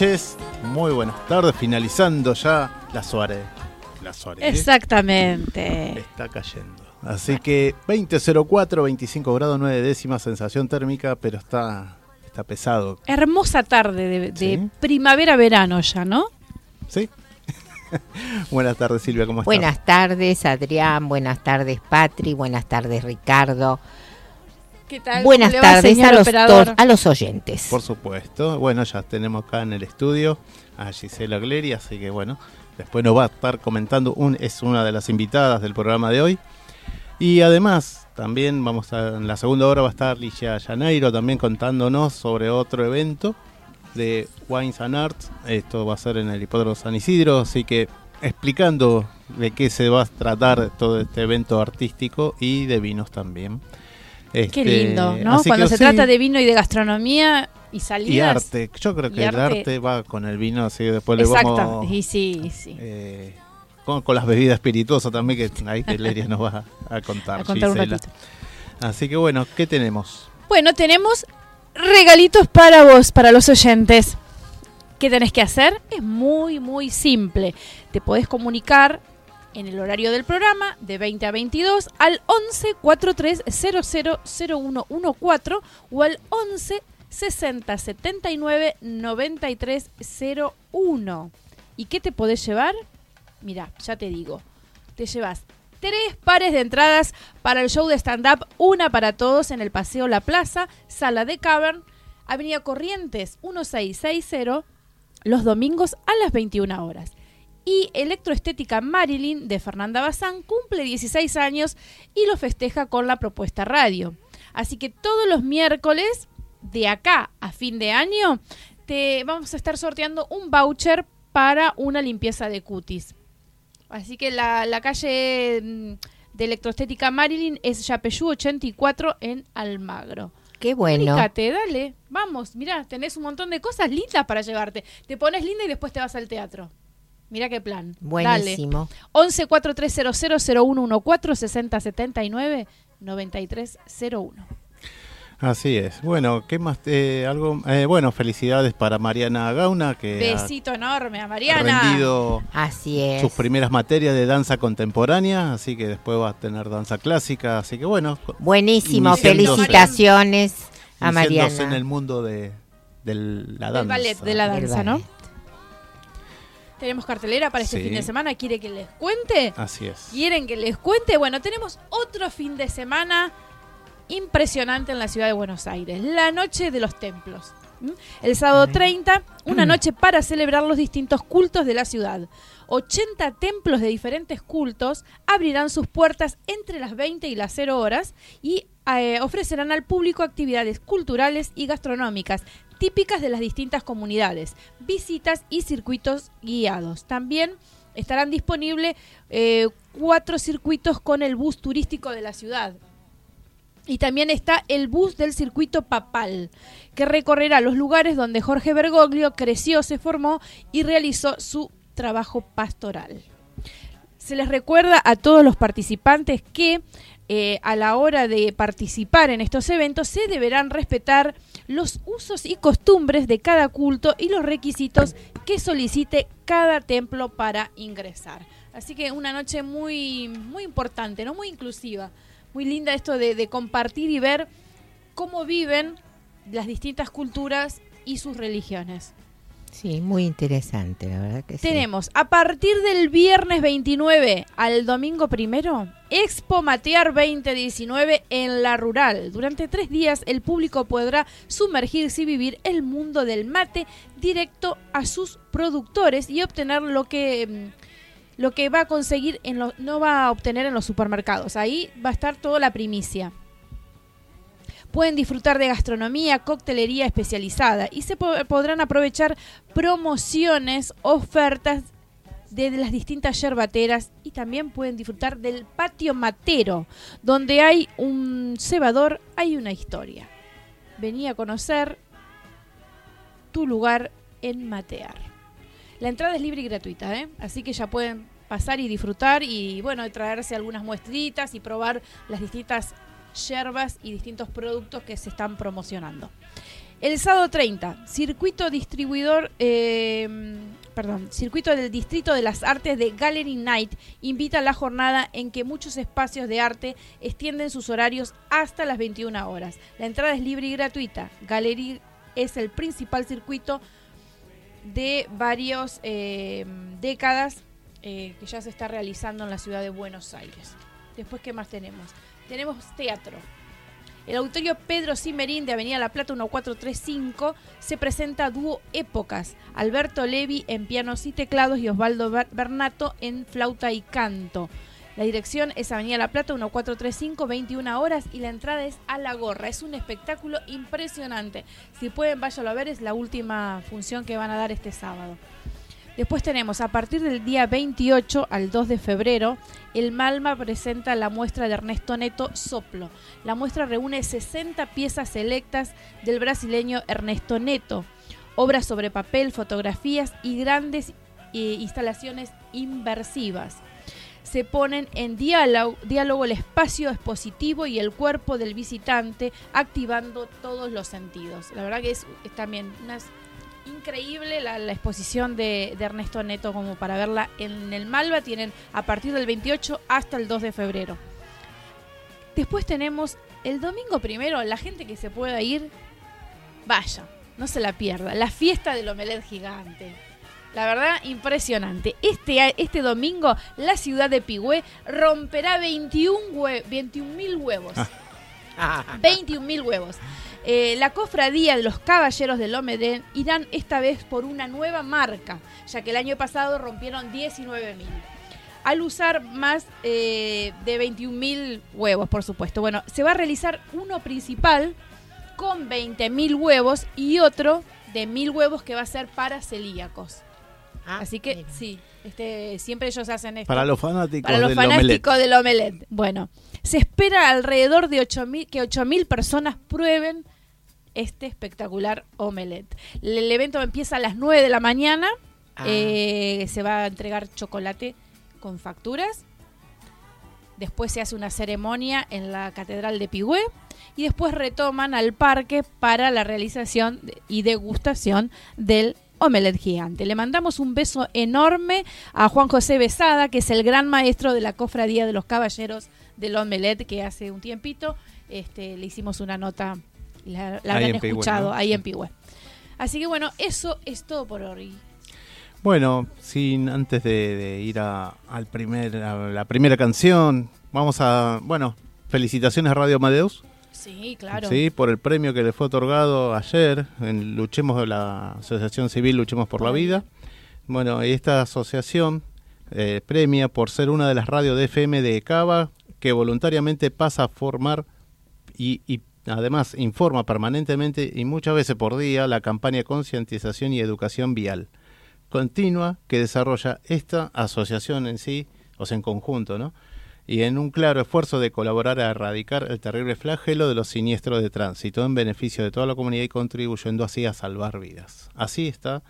noches, muy buenas tardes, finalizando ya la Suárez. La Suárez. Exactamente. Está cayendo. Así que 20.04, 25 grados 9 décimas, sensación térmica, pero está, está pesado. Hermosa tarde de, primavera-verano ya, ¿no? Sí. buenas tardes, Silvia, ¿cómo estás? Buenas tardes, Adrián. Buenas tardes, Patri. Buenas tardes, Ricardo. Buenas tardes a los, a los oyentes. Por supuesto. Bueno, ya tenemos acá en el estudio a Gisela Gleri, así que bueno, después nos va a estar comentando, un, es una de las invitadas del programa de hoy. Y además, también vamos a, en la segunda hora va a estar Licia Janeiro también contándonos sobre otro evento de Wines and Arts. Esto va a ser en el Hipódromo San Isidro, así que explicando de qué se va a tratar todo este evento artístico y de vinos también. Qué este, lindo, ¿no? Cuando se trata de vino y de gastronomía y salidas. Y arte. Yo creo que el arte. va con el vino, así que después le vamos... y sí, sí. Eh, con, las bebidas espirituosas también, que ahí que Leria nos va a contar. a contar un ratito. Así que bueno, ¿qué tenemos? Bueno, tenemos regalitos para vos, para los oyentes. ¿Qué tenés que hacer? Es muy, muy simple. Te podés comunicar en el horario del programa de 20 a 22 al 11 43 00 0114 o al 11 60 79 93 01. ¿Y qué te podés llevar? Mira, ya te digo, te llevas tres pares de entradas para el show de stand-up, una para todos en el Paseo La Plaza, Sala de Cavern, Avenida Corrientes 1660, los domingos a las 21 horas y Electroestética Marilyn de Fernanda Bazán cumple 16 años y lo festeja con la propuesta radio. Así que todos los miércoles de acá a fin de año te vamos a estar sorteando un voucher para una limpieza de cutis. Así que la, calle mm, de Electroestética Marilyn es Yapeyú 84 en Almagro. Qué bueno. Fíjate, dale, vamos, mira, tenés un montón de cosas lindas para llevarte. Te pones linda y después te vas al teatro. Mira qué plan. Buenísimo. Dale. 11 4300 0114 6079 9301. Así es. Bueno, ¿qué más? Eh, algo, eh, bueno, felicidades para Mariana Gauna que besito enorme a Mariana. Ha rendido así es. sus primeras materias de danza contemporánea, así que después va a tener danza clásica, así que bueno. Buenísimo, felicitaciones a Mariana. en el mundo de, la danza. El ballet de la danza, ¿no? Tenemos cartelera para este fin de semana. ¿Quiere que les cuente? Así es. ¿Quieren que les cuente? Bueno, tenemos otro fin de semana impresionante en la ciudad de Buenos Aires. La Noche de los Templos. El sábado 30, una noche para celebrar los distintos cultos de la ciudad. 80 templos de diferentes cultos abrirán sus puertas entre las 20 y las 0 horas y eh, ofrecerán al público actividades culturales y gastronómicas típicas de las distintas comunidades, visitas y circuitos guiados. También estarán disponibles eh, cuatro circuitos con el bus turístico de la ciudad. Y también está el bus del circuito papal, que recorrerá los lugares donde Jorge Bergoglio creció, se formó y realizó su trabajo pastoral. Se les recuerda a todos los participantes que eh, a la hora de participar en estos eventos se deberán respetar los usos y costumbres de cada culto y los requisitos que solicite cada templo para ingresar. Así que una noche muy, muy importante, ¿no? Muy inclusiva muy linda esto de, compartir y ver cómo viven las distintas culturas y sus religiones. Sí, muy interesante, la verdad que Tenemos a partir del viernes 29 al domingo primero, Expo Matear 2019 en la rural. Durante tres días el público podrá sumergirse y vivir el mundo del mate directo a sus productores y obtener lo que mm, lo que va a conseguir en lo, no va a obtener en los supermercados. Ahí va a estar toda la primicia. Pueden disfrutar de gastronomía, coctelería especializada y se podrán aprovechar promociones, ofertas de las distintas yerbateras y también pueden disfrutar del patio matero, donde hay un cebador, hay una historia. Vení a conocer tu lugar en Matear. La entrada es libre y gratuita, ¿eh? así que ya pueden pasar y disfrutar y bueno, traerse algunas muestritas y probar las distintas yerbas y distintos productos que se están promocionando. El sábado 30, circuito distribuidor, eh, perdón, circuito del Distrito de las Artes de Gallery Night invita a la jornada en que muchos espacios de arte extienden sus horarios hasta las 21 horas. La entrada es libre y gratuita. Gallery es el principal circuito de varias eh, décadas eh, que ya se está realizando en la ciudad de Buenos Aires. Después, ¿qué más tenemos? Tenemos teatro. El auditorio Pedro Cimerín de Avenida La Plata 1435 se presenta dúo Épocas, Alberto Levi en pianos y teclados y Osvaldo Bernato en flauta y canto. La dirección es Avenida La Plata 1435, 21 horas y la entrada es a la gorra. Es un espectáculo impresionante. Si pueden, váyanlo a ver, es la última función que van a dar este sábado. Después tenemos, a partir del día 28 al 2 de febrero, el Malma presenta la muestra de Ernesto Neto Soplo. La muestra reúne 60 piezas selectas del brasileño Ernesto Neto, obras sobre papel, fotografías y grandes eh, instalaciones inversivas se ponen en diálogo, el espacio expositivo y el cuerpo del visitante, activando todos los sentidos. La verdad que es, también una, increíble la, exposición de, Ernesto Neto como para verla en el Malva. Tienen a partir del 28 hasta el 2 de febrero. Después tenemos el domingo primero, la gente que se pueda ir, vaya, no se la pierda. La fiesta del omelet gigante la verdad, impresionante. Este, este domingo la ciudad de Pigüé romperá 21 mil huevos. 21 mil huevos. Eh, la cofradía de los caballeros del Omedén irán esta vez por una nueva marca, ya que el año pasado rompieron 19 mil. Al usar más eh, de 21 mil huevos, por supuesto. Bueno, se va a realizar uno principal con 20 mil huevos y otro de mil huevos que va a ser para celíacos. Ah, Así que sí, este, siempre ellos hacen esto. Para los fanáticos, Para los fanáticos del omelette. Bueno, se espera alrededor de 8 que 8.000 personas prueben este espectacular omelette. El evento empieza a las 9 de la mañana. Ah. Eh, se va a entregar chocolate con facturas. Después se hace una ceremonia en la Catedral de Pigüé y después retoman al parque para la realización y degustación del Omelet Gigante. Le mandamos un beso enorme a Juan José Besada, que es el gran maestro de la Cofradía de los Caballeros del Omelet, que hace un tiempito este, le hicimos una nota, la, la habrán escuchado ahí en Pigüe. Así que bueno, eso es todo por hoy. Bueno, sin antes de, ir a, al primer, a la primera canción, vamos a, bueno, felicitaciones a Radio Amadeus Sí, claro. Sí, por el premio que le fue otorgado ayer en Luchemos, la Asociación Civil Luchemos por la Vida. Bueno, esta asociación eh, premia por ser una de las radios de FM de Cava que voluntariamente pasa a formar y, y además informa permanentemente y muchas veces por día la campaña de concientización y educación vial continua que desarrolla esta asociación en sí, o sea, en conjunto, ¿no? y en un claro esfuerzo de colaborar a erradicar el terrible flagelo de los siniestros de tránsito en beneficio de toda la comunidad y contribuyendo así a salvar vidas. Así está.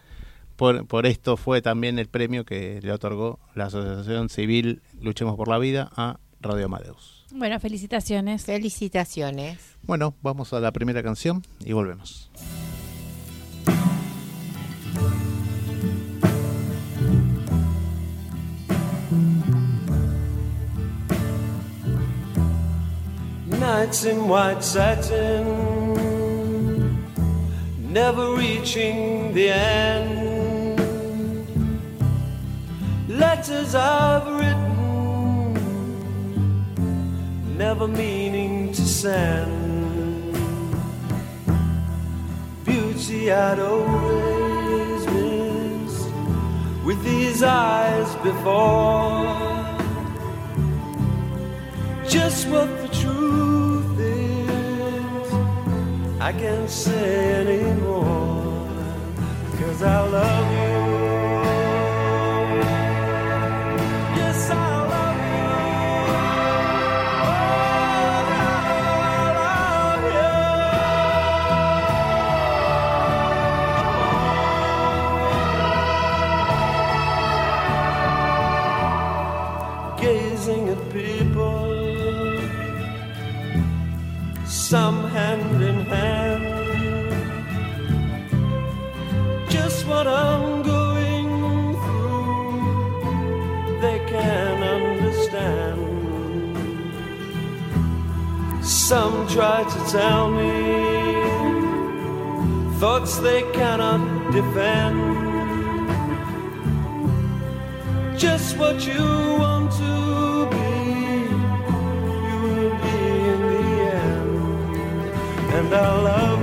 Por, esto fue también el premio que le otorgó la Asociación Civil Luchemos por la Vida a Radio Amadeus. Bueno, felicitaciones. Felicitaciones. Bueno, vamos a la primera canción y volvemos. nights in white satin, never reaching the end. Letters I've written, never meaning to send. Beauty I'd always missed with these eyes before. Just what the truth is, I can't say anymore, cause I love you. Thoughts they cannot defend. Just what you want to be, you will be in the end and I love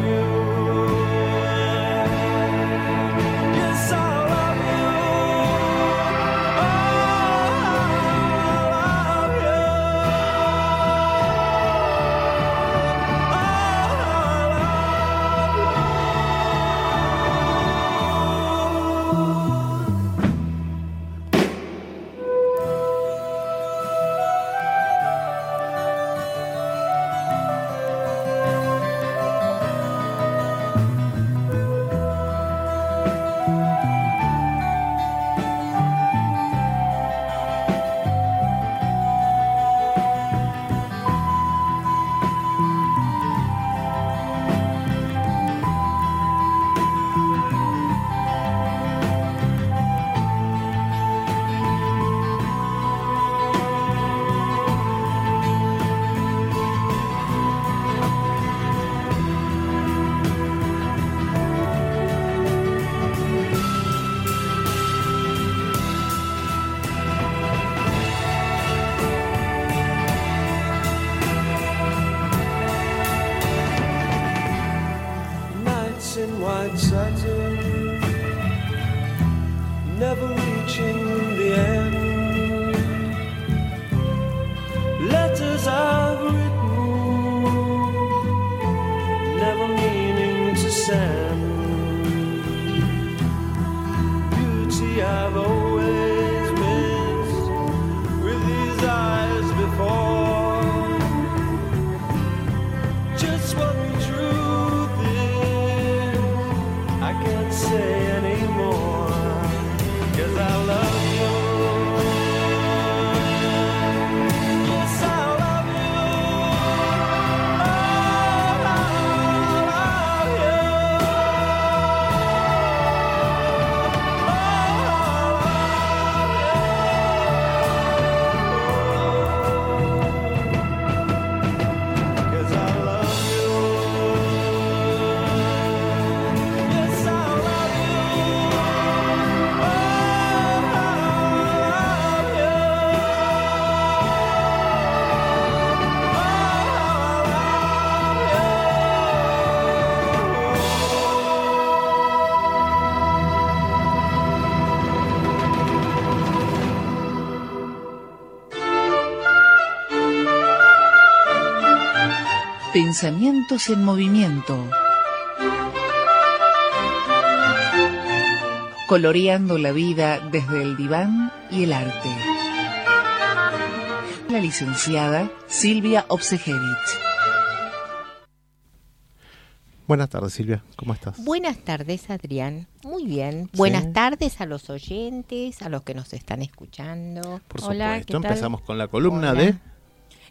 Pensamientos en movimiento. Coloreando la vida desde el diván y el arte. la licenciada Silvia Obsejevich. Buenas tardes, Silvia. ¿Cómo estás? Buenas tardes, Adrián. Muy bien. Buenas tardes a los oyentes, a los que nos están escuchando. Por supuesto. Empezamos con la columna de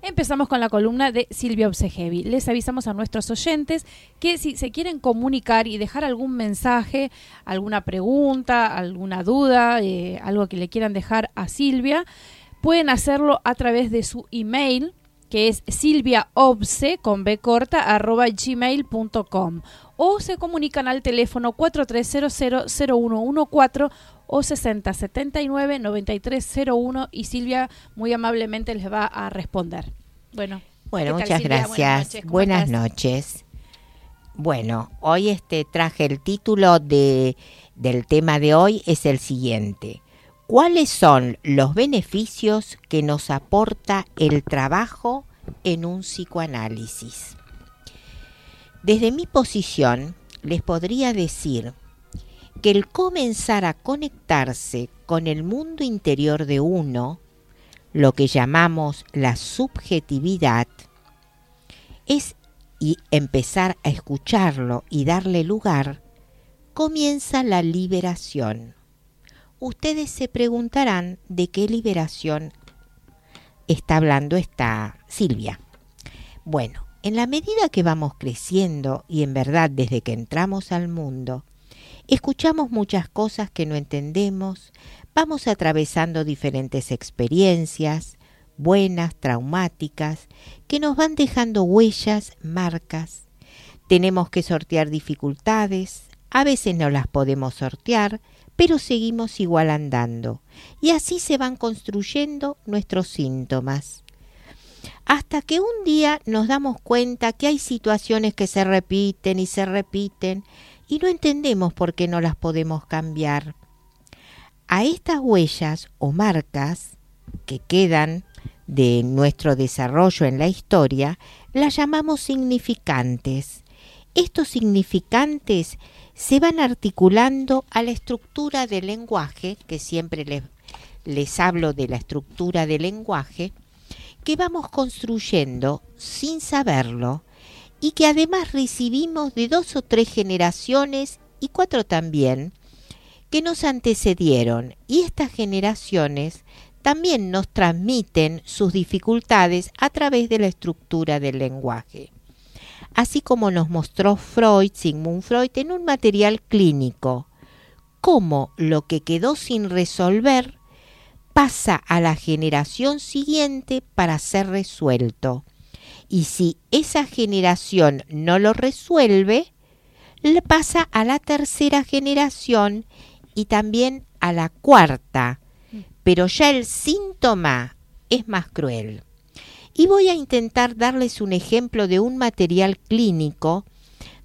Empezamos con la columna de Silvia Obsejevi. Les avisamos a nuestros oyentes que si se quieren comunicar y dejar algún mensaje, alguna pregunta, alguna duda, eh, algo que le quieran dejar a Silvia, pueden hacerlo a través de su email que es silviaobse con b corta arroba gmail.com o se comunican al teléfono 43000114 o 6079 9301 y Silvia muy amablemente les va a responder. Bueno, bueno muchas gracias. Buenas noches. Bueno, hoy este traje el título de, del tema de hoy es el siguiente. ¿Cuáles son los beneficios que nos aporta el trabajo en un psicoanálisis? Desde mi posición les podría decir que el comenzar a conectarse con el mundo interior de uno, lo que llamamos la subjetividad, es y empezar a escucharlo y darle lugar, comienza la liberación. Ustedes se preguntarán de qué liberación está hablando esta Silvia. Bueno, en la medida que vamos creciendo y en verdad desde que entramos al mundo, Escuchamos muchas cosas que no entendemos, vamos atravesando diferentes experiencias, buenas, traumáticas, que nos van dejando huellas, marcas. Tenemos que sortear dificultades, a veces no las podemos sortear, pero seguimos igual andando. Y así se van construyendo nuestros síntomas. Hasta que un día nos damos cuenta que hay situaciones que se repiten y se repiten, y no entendemos por qué no las podemos cambiar. A estas huellas o marcas que quedan de nuestro desarrollo en la historia, las llamamos significantes. Estos significantes se van articulando a la estructura del lenguaje, que siempre les, les hablo de la estructura del lenguaje, que vamos construyendo sin saberlo y que además recibimos de dos o tres generaciones y cuatro también que nos antecedieron y estas generaciones también nos transmiten sus dificultades a través de la estructura del lenguaje. Así como nos mostró Freud, Sigmund Freud, en un material clínico, cómo lo que quedó sin resolver pasa a la generación siguiente para ser resuelto y si esa generación no lo resuelve, le pasa a la tercera generación y también a la cuarta, pero ya el síntoma es más cruel. Y voy a intentar darles un ejemplo de un material clínico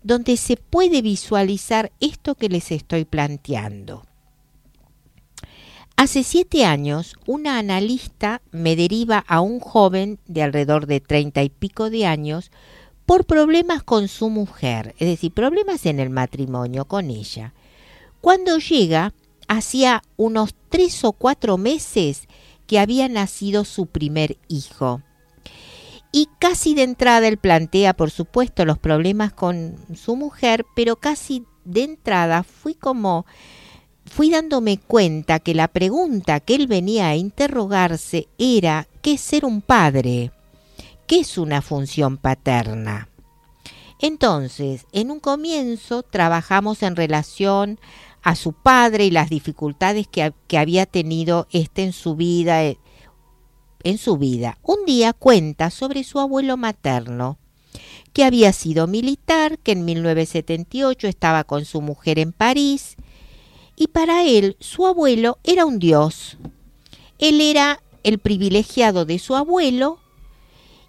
donde se puede visualizar esto que les estoy planteando. Hace siete años, una analista me deriva a un joven de alrededor de treinta y pico de años por problemas con su mujer, es decir, problemas en el matrimonio con ella. Cuando llega, hacía unos tres o cuatro meses que había nacido su primer hijo. Y casi de entrada él plantea, por supuesto, los problemas con su mujer, pero casi de entrada fui como fui dándome cuenta que la pregunta que él venía a interrogarse era ¿qué es ser un padre? ¿Qué es una función paterna? Entonces, en un comienzo trabajamos en relación a su padre y las dificultades que, que había tenido este en su vida. Eh, en su vida. Un día cuenta sobre su abuelo materno, que había sido militar, que en 1978 estaba con su mujer en París y para él su abuelo era un dios. Él era el privilegiado de su abuelo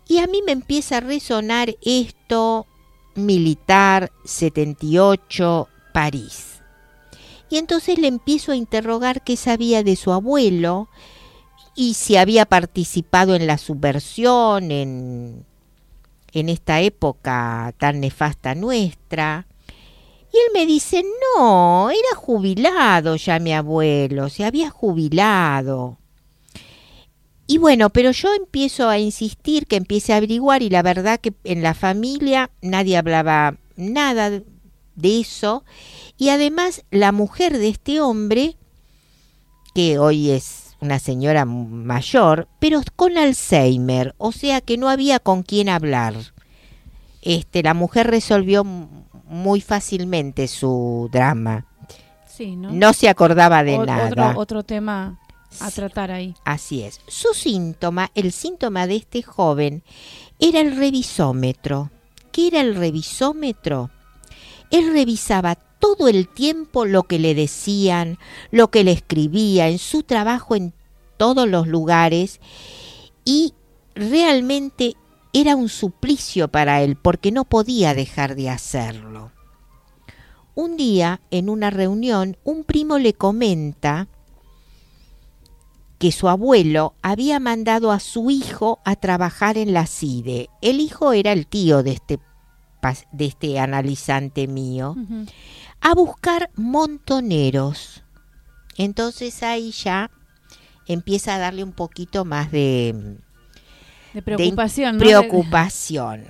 y a mí me empieza a resonar esto militar 78 París. Y entonces le empiezo a interrogar qué sabía de su abuelo y si había participado en la subversión en, en esta época tan nefasta nuestra. Y él me dice, no, era jubilado ya mi abuelo, se había jubilado. Y bueno, pero yo empiezo a insistir que empiece a averiguar y la verdad que en la familia nadie hablaba nada de eso. Y además la mujer de este hombre, que hoy es una señora mayor, pero con Alzheimer, o sea que no había con quién hablar. Este, la mujer resolvió muy fácilmente su drama. Sí, ¿no? No se acordaba de O- nada. Otro, otro tema a tratar ahí. Así es. Su síntoma, el síntoma de este joven, era el revisómetro. ¿Qué era el revisómetro? Él revisaba todo el tiempo lo que le decían, lo que le escribía en su trabajo en todos los lugares y realmente era un suplicio para él porque no podía dejar de hacerlo. Un día, en una reunión, un primo le comenta que su abuelo había mandado a su hijo a trabajar en la CIDE. El hijo era el tío de este, de este analizante mío, a buscar montoneros. Entonces ahí ya empieza a darle un poquito más de, De preocupación, preocupación.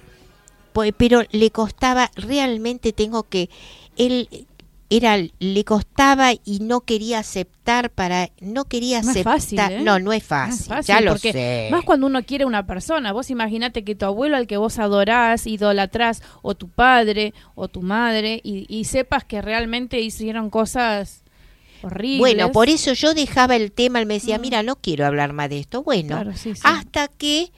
Pero le costaba, realmente tengo que, él era, le costaba y no quería aceptar para, no quería No es aceptar. fácil, ¿eh? No, no es No fácil, es fácil, ya lo sé. Más cuando uno quiere una persona. Vos imaginate que tu abuelo al que vos adorás, idolatrás, o tu padre, o tu madre, y, y sepas que realmente hicieron cosas horribles. Bueno, por eso yo dejaba el tema, él me decía, Mm. mira, no quiero hablar más de esto. Bueno, Claro, sí, sí. hasta que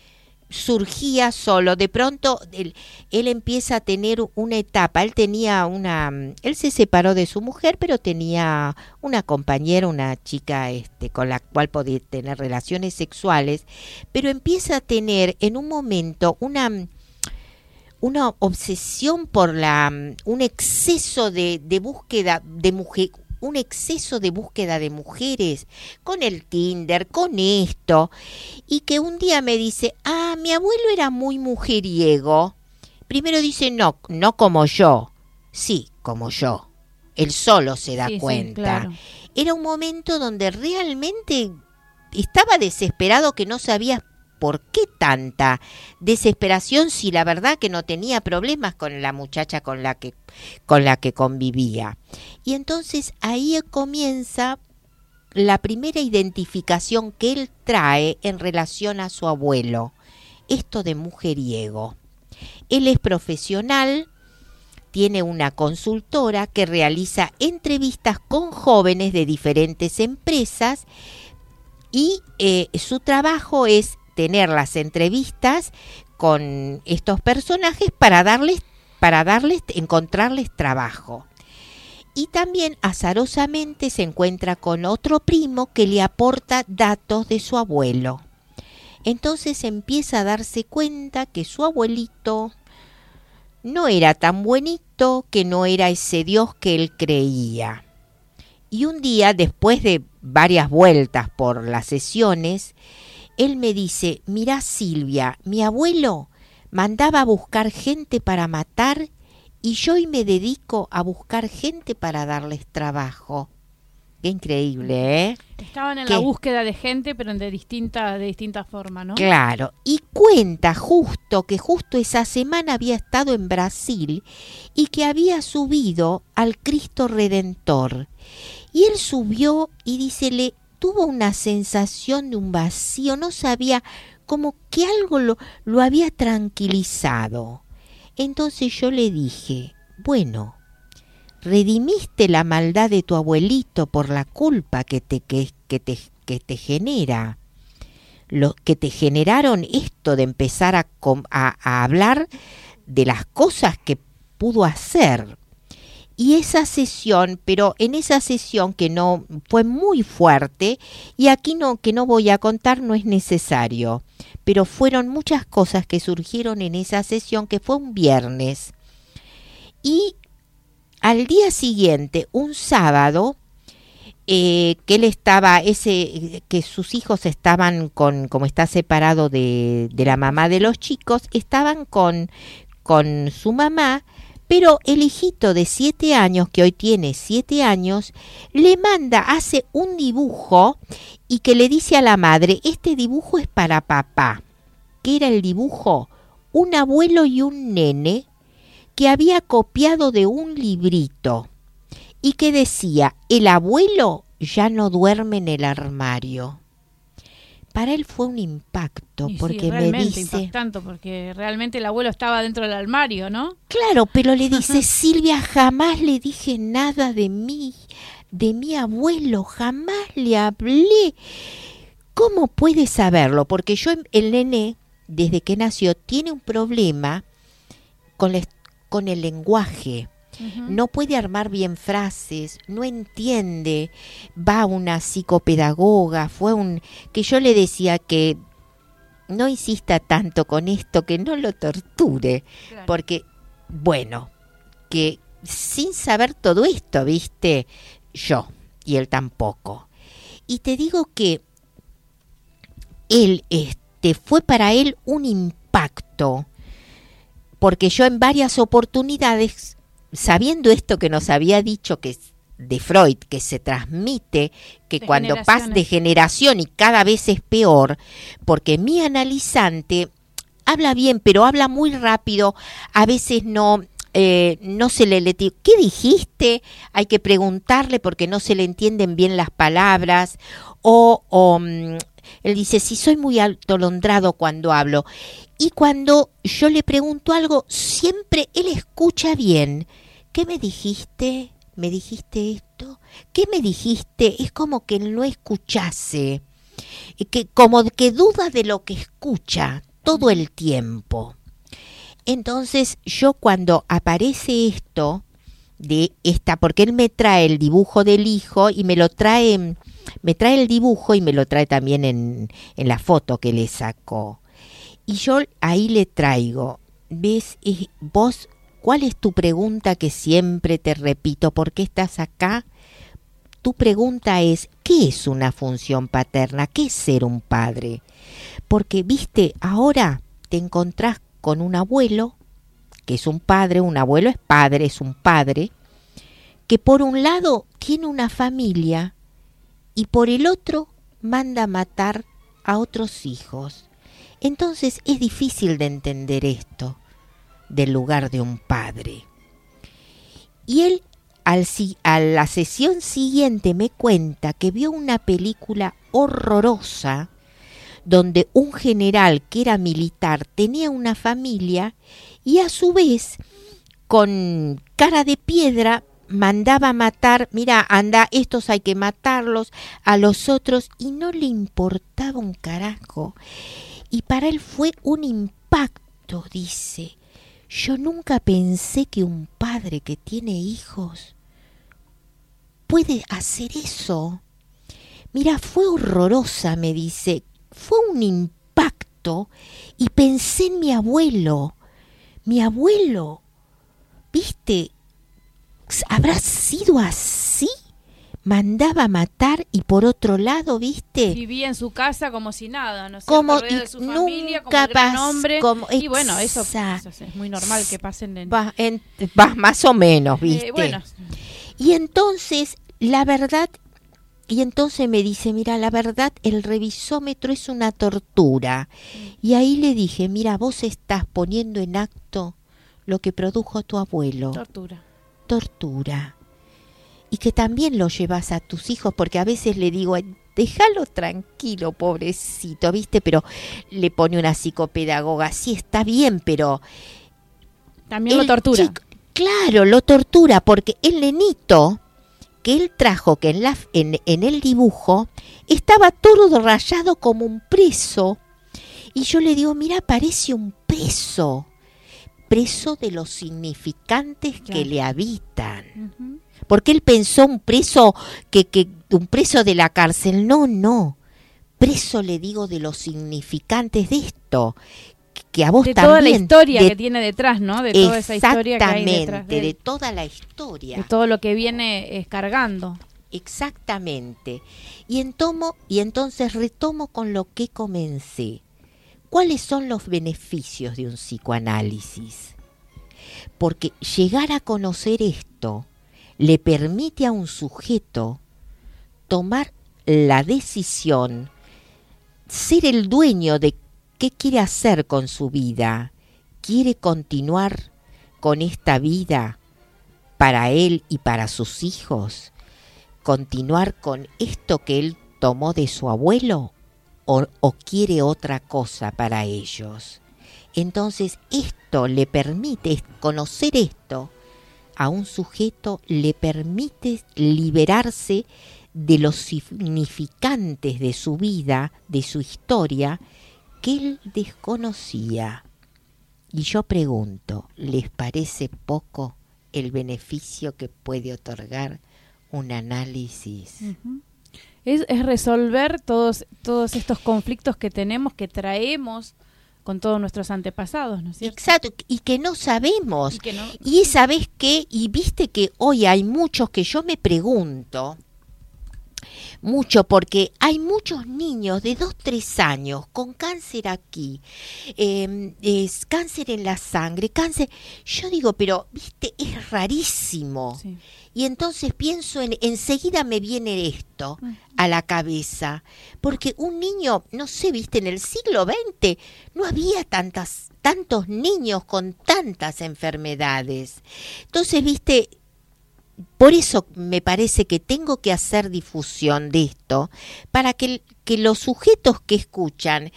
surgía solo. De pronto él, él empieza a tener una etapa. Él tenía una, él se separó de su mujer, pero tenía una compañera, una chica, este, con la cual podía tener relaciones sexuales. Pero empieza a tener en un momento una una obsesión por la un exceso de, de búsqueda de mujer un exceso de búsqueda de mujeres con el Tinder, con esto, y que un día me dice, ah, mi abuelo era muy mujeriego. Primero dice, no, no como yo, sí, como yo. Él solo se da Sí, sí, cuenta. claro. Era un momento donde realmente estaba desesperado que no sabía por qué tanta desesperación si la verdad que no tenía problemas con la muchacha con la que con la que convivía. Y entonces ahí comienza la primera identificación que él trae en relación a su abuelo, esto de mujeriego. Él es profesional, tiene una consultora que realiza entrevistas con jóvenes de diferentes empresas y eh, su trabajo es tener las entrevistas con estos personajes para darles para darles encontrarles trabajo. Y también azarosamente se encuentra con otro primo que le aporta datos de su abuelo. Entonces empieza a darse cuenta que su abuelito no era tan buenito, que no era ese Dios que él creía. Y un día, después de varias vueltas por las sesiones, él me dice, mirá Silvia, mi abuelo mandaba a buscar gente para matar y yo hoy me dedico a buscar gente para darles trabajo. Qué increíble, ¿eh? Estaban en ¿Qué? la búsqueda de gente, pero de distinta, de distinta forma, ¿no? Claro, y cuenta justo que justo esa semana había estado en Brasil y que había subido al Cristo Redentor. Y él subió y dice, le tuvo una sensación de un vacío, no sabía como que algo lo, lo había tranquilizado. Entonces yo le dije, bueno, redimiste la maldad de tu abuelito por la culpa que te, que, que te, que te genera lo que te generaron esto de empezar a, a- a hablar de las cosas que pudo hacer. Y esa sesión, pero en esa sesión que no fue muy fuerte, y aquí no, que no voy a contar, no es necesario, pero fueron muchas cosas que surgieron en esa sesión que fue un viernes. Y al día siguiente, un sábado, eh, que él estaba, ese, que sus hijos estaban con, como está separado de, de la mamá de los chicos, estaban con, con su mamá, Pero el hijito de siete años, que hoy tiene siete años, le manda, hace un dibujo y que le dice a la madre, este dibujo es para papá. ¿Qué era el dibujo? Un abuelo y un nene que había copiado de un librito y que decía, el abuelo ya no duerme en el armario. Para él fue un impacto Y sí, porque me dice, impactante, porque realmente el abuelo estaba dentro del armario, ¿no? claro, pero le dice, Silvia, jamás le dije nada de mí, de mi abuelo, jamás le hablé. ¿Cómo puede saberlo? Porque yo, el nene, desde que nació, tiene un problema con, la est- con el lenguaje. No puede armar bien frases, no entiende. Va a una psicopedagoga, fue un que yo le decía que no insista tanto con esto, que no lo torture, porque bueno, que sin saber todo esto, ¿viste? Yo y él tampoco. Y te digo que él este fue para él un impacto porque yo en varias oportunidades sabiendo esto que nos había dicho que de Freud que se transmite que De cuando pasa de generación y cada vez es peor porque mi analizante habla bien pero habla muy rápido a veces no eh, no se le, le ¿qué dijiste? Hay que preguntarle porque no se le entienden bien las palabras o, o, mm, él dice, si soy muy atolondrado cuando hablo. Y cuando yo le pregunto algo, siempre él escucha bien. ¿Qué me dijiste? ¿Me dijiste esto? ¿Qué me dijiste? Es como que no escuchase. Y Que, como que duda de lo que escucha todo el tiempo. Entonces yo cuando aparece esto, de esta, porque él me trae el dibujo del hijo y me lo trae, me trae el dibujo y me lo trae también en, en la foto que le sacó. Y yo ahí le traigo, ¿ves? Vos, ¿cuál es tu pregunta que siempre te repito? ¿Por qué estás acá? Tu pregunta es, ¿qué es una función paterna? ¿Qué es ser un padre? Porque, viste, ahora te encontrás con un abuelo, que es un padre, un abuelo es padre, es un padre, que por un lado tiene una familia y por el otro manda matar a otros hijos. Entonces es difícil de entender esto del lugar de un padre. Y él al, a la sesión siguiente me cuenta que vio una película horrorosa donde un general que era militar tenía una familia y a su vez con cara de piedra mandaba matar, mira, anda, estos hay que matarlos, a los otros, y no le importaba un carajo. Y para él fue un impacto, dice. Yo nunca pensé que un padre que tiene hijos puede hacer eso. Mira, fue horrorosa, me dice. Fue un impacto y pensé en mi abuelo. Mi abuelo, ¿viste? ¿Habrá sido así? Mandaba a matar y por otro lado, ¿viste? Vivía en su casa como si nada, ¿no sé, Como rodeado de y su familia, como nunca pas- hombre. como- y bueno, eso, es muy normal que pasen en... Va, en- va más o menos, Eh, ¿viste? bueno, Y entonces, la verdad, y entonces me dice, mira, la verdad, el revisómetro es una tortura. Y ahí le dije, mira, vos estás poniendo en acto lo que produjo tu abuelo, tortura. tortura. Y que también lo llevas a tus hijos, porque a veces le digo, "Ay, déjalo tranquilo, pobrecito, ¿viste? Pero le pone una psicopedagoga, sí está bien, pero También lo tortura. chico- claro, lo tortura porque el nenito que él trajo, que en, la, en, en el dibujo, estaba todo rayado como un preso. Y yo le digo, mira, parece un preso. Preso de los significantes que le habitan. Porque él pensó un preso que, que un preso de la cárcel. No, no. Preso le digo de los significantes de esto. Que, a vos De también. toda la historia de que tiene detrás, ¿no? De toda esa historia que hay detrás Exactamente, de, toda la historia. de todo lo que viene cargando. Exactamente. Y, en tomo, y entonces retomo con lo que comencé. ¿Cuáles son los beneficios de un psicoanálisis? porque llegar a conocer esto le permite a un sujeto tomar la decisión, ser el dueño de qué quiere hacer con su vida. ¿Quiere continuar con esta vida para él y para sus hijos? ¿Continuar con esto que él tomó de su abuelo? ¿O, quiere otra cosa para ellos? Entonces esto le permite, conocer esto a un sujeto le permite liberarse de los significantes de su vida, de su historia, que él desconocía. Y yo pregunto, ¿les parece poco el beneficio que puede otorgar un análisis? es, es, resolver todos, todos estos conflictos que tenemos, que traemos con todos nuestros antepasados, ¿no es cierto? Exacto, y que no sabemos. Y, que no... y sabes qué, y viste que hoy hay muchos que yo me pregunto, mucho porque hay muchos niños de 2, 3 años con cáncer aquí, eh, es cáncer en la sangre, cáncer. Yo digo, pero, viste, es rarísimo. Sí. Y entonces pienso en, enseguida me viene esto a la cabeza, porque un niño, no sé, viste, en el siglo XX no había tantas, tantos niños con tantas enfermedades. Entonces, viste, por eso me parece que tengo que hacer difusión de esto, para que, que los sujetos que escuchan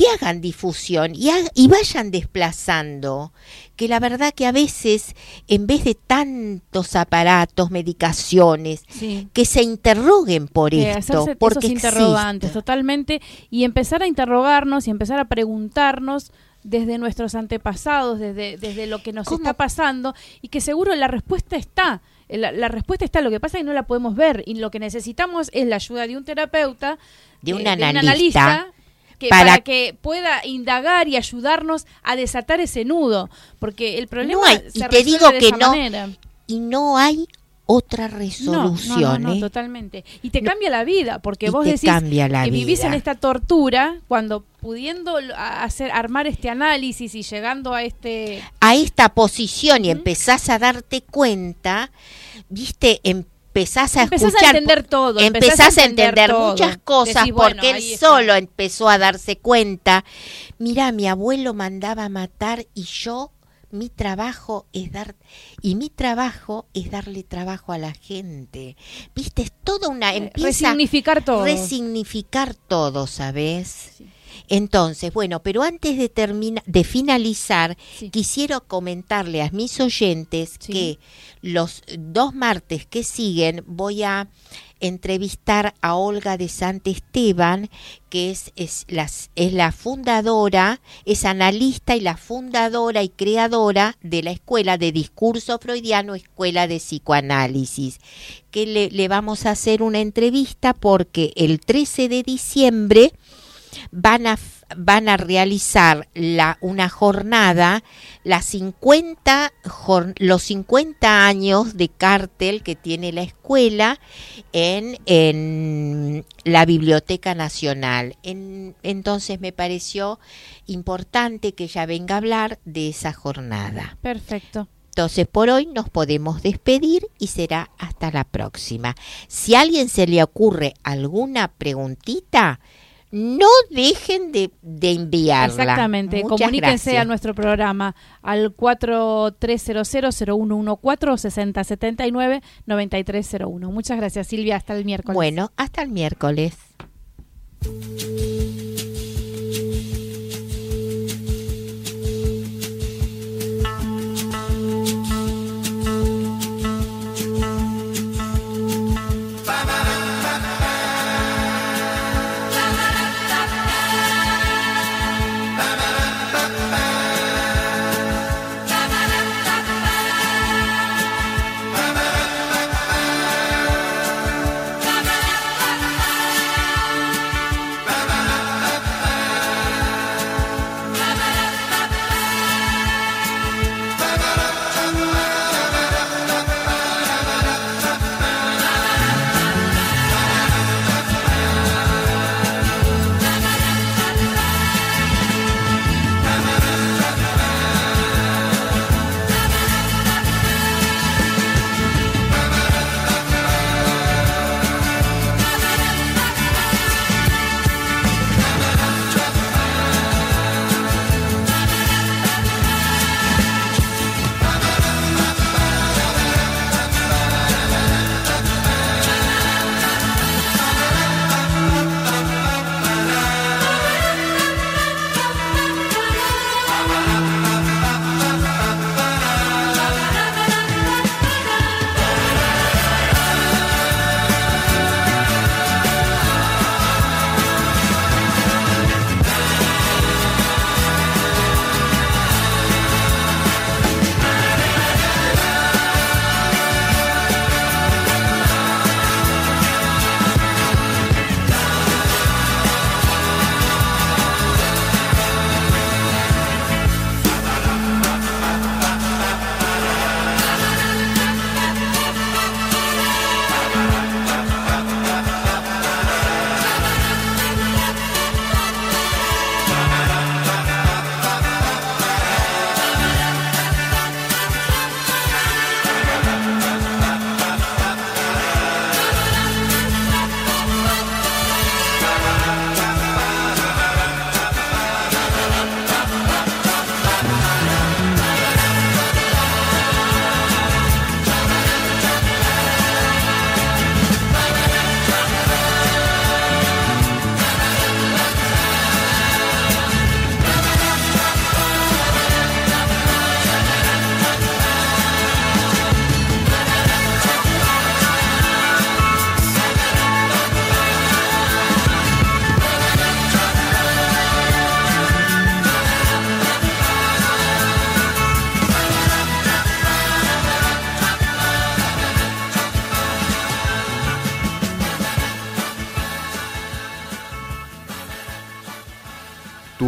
que hagan difusión y, y, vayan desplazando, que la verdad que a veces en vez de tantos aparatos, medicaciones, sí. que se interroguen por esto, porque esos interrogantes existe. totalmente y empezar a interrogarnos y empezar a preguntarnos desde nuestros antepasados, desde, desde lo que nos ¿Cómo? está pasando y que seguro la respuesta está. La, la, respuesta está, lo que pasa es que no la podemos ver y lo que necesitamos es la ayuda de un terapeuta, de un eh, analista, de un analista que para- para... que pueda indagar y ayudarnos a desatar ese nudo, porque el problema No hay- se y te digo de que esa no, manera. y no hay otra resolución. No, no, no, ¿eh? totalmente. Y te cambia la vida, porque Y vos te decís cambia la que vivís en esta tortura cuando pudiendo hacer armar este análisis y llegando a este a esta posición y empezás a darte cuenta, viste, empezás a Empezás a escuchar, entender todo, empezás, a entender, muchas cosas Decís, bueno, porque él está. solo empezó a darse cuenta. Mira, mi abuelo mandaba a matar y yo mi trabajo es dar y mi trabajo es darle trabajo a la gente. Viste, es toda una empieza resignificar todo. resignificar todo, ¿sabes? Sí. Entonces, bueno, pero antes de terminar, de finalizar, Sí. quisiera comentarle a mis oyentes Sí. que los dos martes que siguen voy a entrevistar a Olga de Esteban, que es, es, las- es la fundadora, es analista y la fundadora y creadora de la Escuela de Discurso Freudiano, Escuela de Psicoanálisis, que le, le vamos a hacer una entrevista porque el 13 de diciembre van a, van a realizar la, una jornada, las 50, jor- los 50 años de cártel que tiene la escuela en, en la Biblioteca Nacional. En- entonces me pareció importante que ella venga a hablar de esa jornada. Perfecto. Entonces por hoy nos podemos despedir y será hasta la próxima. Si a alguien se le ocurre alguna preguntita, no dejen de, de enviarla. Exactamente. Muchas Comuníquense gracias. a nuestro programa al 4300-0114 6079-9301. Muchas gracias, Silvia. Hasta el miércoles. Bueno, hasta el miércoles.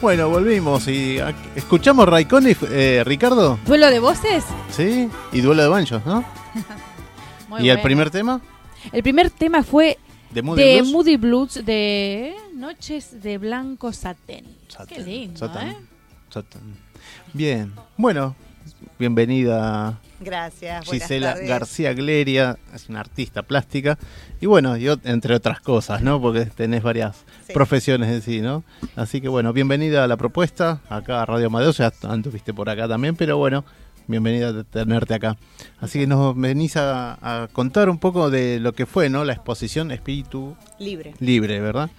Bueno, volvimos y escuchamos Raikkonen, eh, Ricardo, ¿Duelo de voces? ¿sí? Y duelo de banchos, ¿no? Muy ¿Y el primer tema? El primer tema fue De Moody de Blues. Moody Blues de Noches de Blanco Satén. Qué lindo, ¿eh? Bien, bueno, bienvenida Gracias. Gisela tardes. García Gleria, es una artista plástica y bueno, y ot- entre otras cosas, ¿no? Porque tenés varias Sí. profesiones en sí, ¿no? Así que bueno, bienvenida a la propuesta, acá a Radio Amadeo, ya anduviste por acá también, pero bueno, bienvenida a tenerte acá. Así que nos venís a, a contar un poco de lo que fue, ¿no? La exposición Espíritu Libre. Libre, ¿verdad?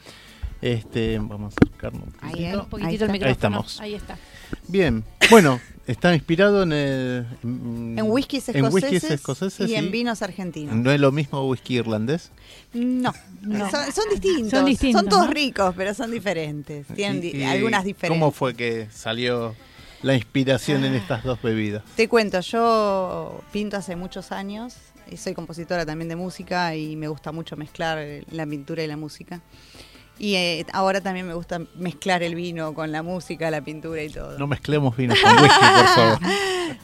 Este, vamos a acercarnos un Ahí, poquito. Un poquitito Ahí el está. micrófono. Ahí estamos. Ahí está. Bien, bueno, está inspirado en el... En whiskies en escoceses, whiskies escoceses y en vinos argentinos. No es lo mismo whisky irlandés. No, No. Son, son distintos. Son distintos, todos ¿no? ricos, pero son diferentes. Tienen Y- di- y algunas diferencias. ¿Cómo fue que salió la inspiración Ah. en estas dos bebidas? Te cuento, yo pinto hace muchos años. y Soy compositora también de música y me gusta mucho mezclar la pintura y la música. Y eh, ahora también me gusta mezclar el vino con la música, la pintura y todo. No mezclemos vinos con whisky, por favor.